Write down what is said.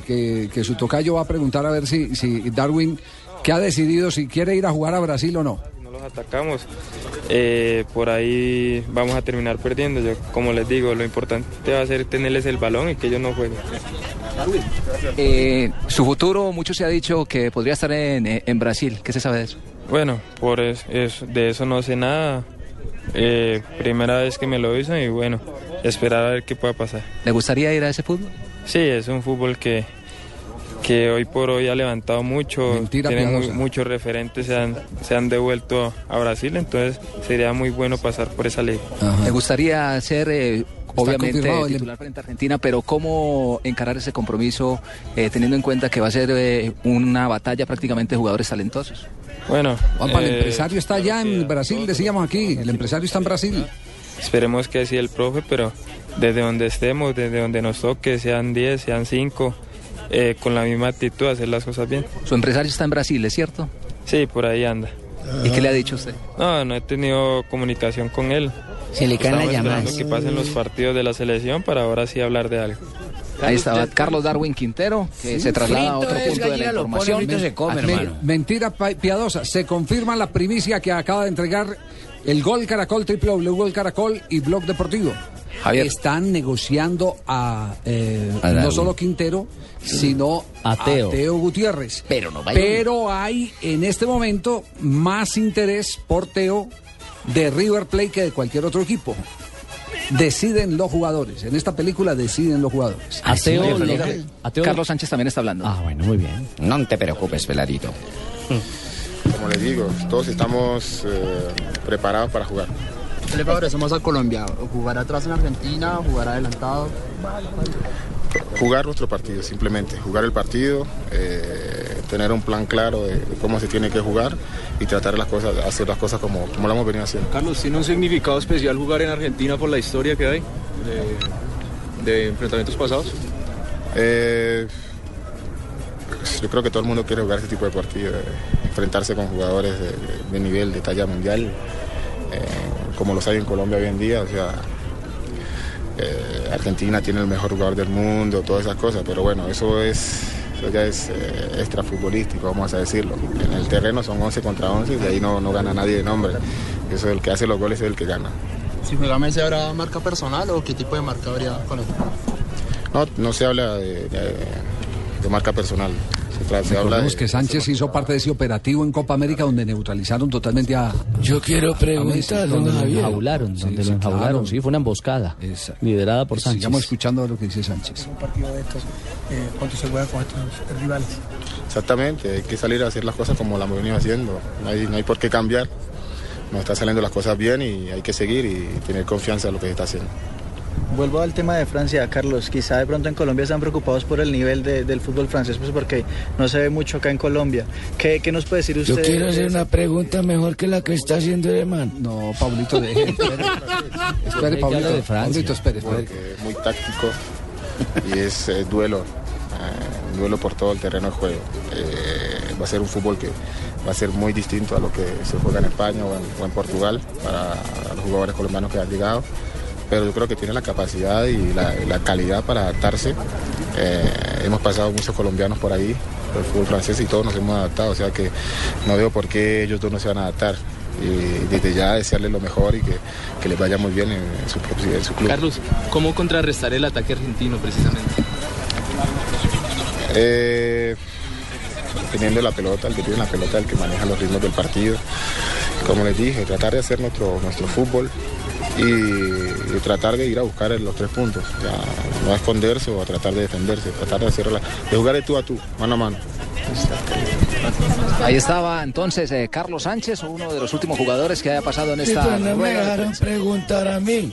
que, que su tocayo va a preguntar a ver si, si Darwin, que ha decidido si quiere ir a jugar a Brasil o no. no los atacamos, eh, por ahí vamos a terminar perdiendo. Yo, como les digo, lo importante va a ser tenerles el balón y que ellos no jueguen. Eh, su futuro, mucho se ha dicho que podría estar en, eh, en Brasil. ¿Qué se sabe de eso? Bueno, por es- es- de eso no sé nada. Eh, primera vez que me lo dicen y bueno, esperar a ver qué pueda pasar. ¿Le gustaría ir a ese fútbol? Sí, es un fútbol que, que hoy por hoy ha levantado mucho. Mentira muy- muchos referentes, se han, se han devuelto a Brasil, entonces sería muy bueno pasar por esa liga. ¿Le gustaría ser, eh, obviamente, titular frente a Argentina, pero cómo encarar ese compromiso eh, teniendo en cuenta que va a ser eh, una batalla prácticamente de jugadores talentosos? Bueno, el empresario está allá en Brasil, decíamos aquí, el empresario está en Brasil. Esperemos que así el profe, pero desde donde estemos, desde donde nos toque, sean 10, sean 5, eh, con la misma actitud, hacer las cosas bien. Su empresario está en Brasil, ¿es cierto? Sí, por ahí anda. ¿Y qué le ha dicho usted? No, no he tenido comunicación con él. Se le caen las llamadas. que pasen los partidos de la selección para ahora sí hablar de algo. Ahí estaba Carlos Darwin Quintero, que se traslada a otro punto de la pone, información. frito se come, Me- hermano. mentira piadosa, se confirma la primicia que acaba de entregar el Gol Caracol, triple W Gol Caracol y Blog Deportivo. Javier. Están negociando a, eh, A no solo Quintero, sino A Teo. Gutiérrez. Pero no vaya- Pero hay en este momento más interés por Teo de River Plate que de cualquier otro equipo. Deciden los jugadores. En esta película deciden los jugadores. Ateo, Javier, legal. Ateo- Carlos Sánchez también está hablando. Ah, bueno, muy bien. No te preocupes, Veladito. Como les digo, todos estamos eh, preparados para jugar. ¿Qué le favorecemos a Colombia? ¿Jugar atrás en Argentina? ¿Jugar adelantado? Jugar nuestro partido, simplemente. Jugar el partido, eh, tener un plan claro de, cómo se tiene que jugar y tratar las cosas, hacer las cosas como, como lo hemos venido haciendo. Carlos, ¿tiene un significado especial jugar en Argentina por la historia que hay de, de enfrentamientos pasados? Eh, yo creo que todo el mundo quiere jugar ese tipo de partido, eh, enfrentarse con jugadores de, de- de nivel, de talla mundial, eh, como los hay en Colombia hoy en día. O sea, eh, Argentina tiene el mejor jugador del mundo, todas esas cosas, pero bueno, eso es eso ya es eh, extrafutbolístico, vamos a decirlo. En el terreno son 11 contra 11 y de ahí no, no gana nadie de nombre. Eso es el que hace los goles es el que gana. Si juega Messi, ¿habrá marca personal o qué tipo de marca habría con él? No, no se habla de, de- de marca personal. Se, tra- se habla Recordemos de, que Sánchez hizo parte de ese operativo en Copa América donde neutralizaron totalmente a. Yo quiero preguntar, don donde lo. Enjaularon, Sí, donde sí, lo enjaularon. claro. Sí, fue una emboscada. Exacto. Liderada por Sánchez. Sigamos escuchando lo que dice Sánchez. un partido de estos, eh, cuánto se juega con estos rivales. Exactamente, hay que salir a hacer las cosas como las hemos venido haciendo. No hay, no hay por qué cambiar. Nos están saliendo las cosas bien y hay que seguir y tener confianza en lo que se está haciendo. Vuelvo al tema de Francia, Carlos. Quizá de pronto en Colombia están preocupados por el nivel de- del fútbol francés, pues porque no se ve mucho acá en Colombia. ¿Qué, qué nos puede decir usted? Yo quiero hacer una pregunta mejor que la que está haciendo el man. No, Pablito, deje. Espere, espere Pablito. de Francia. Pablito, espere, espere. Es muy táctico y es eh, duelo, eh, duelo por todo el terreno de juego. Eh, va a ser un fútbol que va a ser muy distinto a lo que se juega en España o en, o en Portugal para los jugadores colombianos que han llegado. Pero yo creo que tiene la capacidad y la, calidad para adaptarse. Eh, hemos pasado muchos colombianos por ahí, por el fútbol francés, y todos nos hemos adaptado. O sea que no veo por qué ellos dos no se van a adaptar. Y desde ya desearles lo mejor y que, que les vaya muy bien en, en su, en su club. Carlos, ¿cómo contrarrestar el ataque argentino precisamente? Eh, teniendo la pelota, el que tiene la pelota, el que maneja los ritmos del partido. Como les dije, tratar de hacer nuestro, nuestro fútbol y, y tratar de ir a buscar los tres puntos. Ya, no a esconderse o a tratar de defenderse, tratar de, hacer la- de jugar de tú a tú, mano a mano. Ahí estaba entonces eh, Carlos Sánchez, uno de los últimos jugadores que haya pasado en Sí, esta no me dejaron preguntar a mí.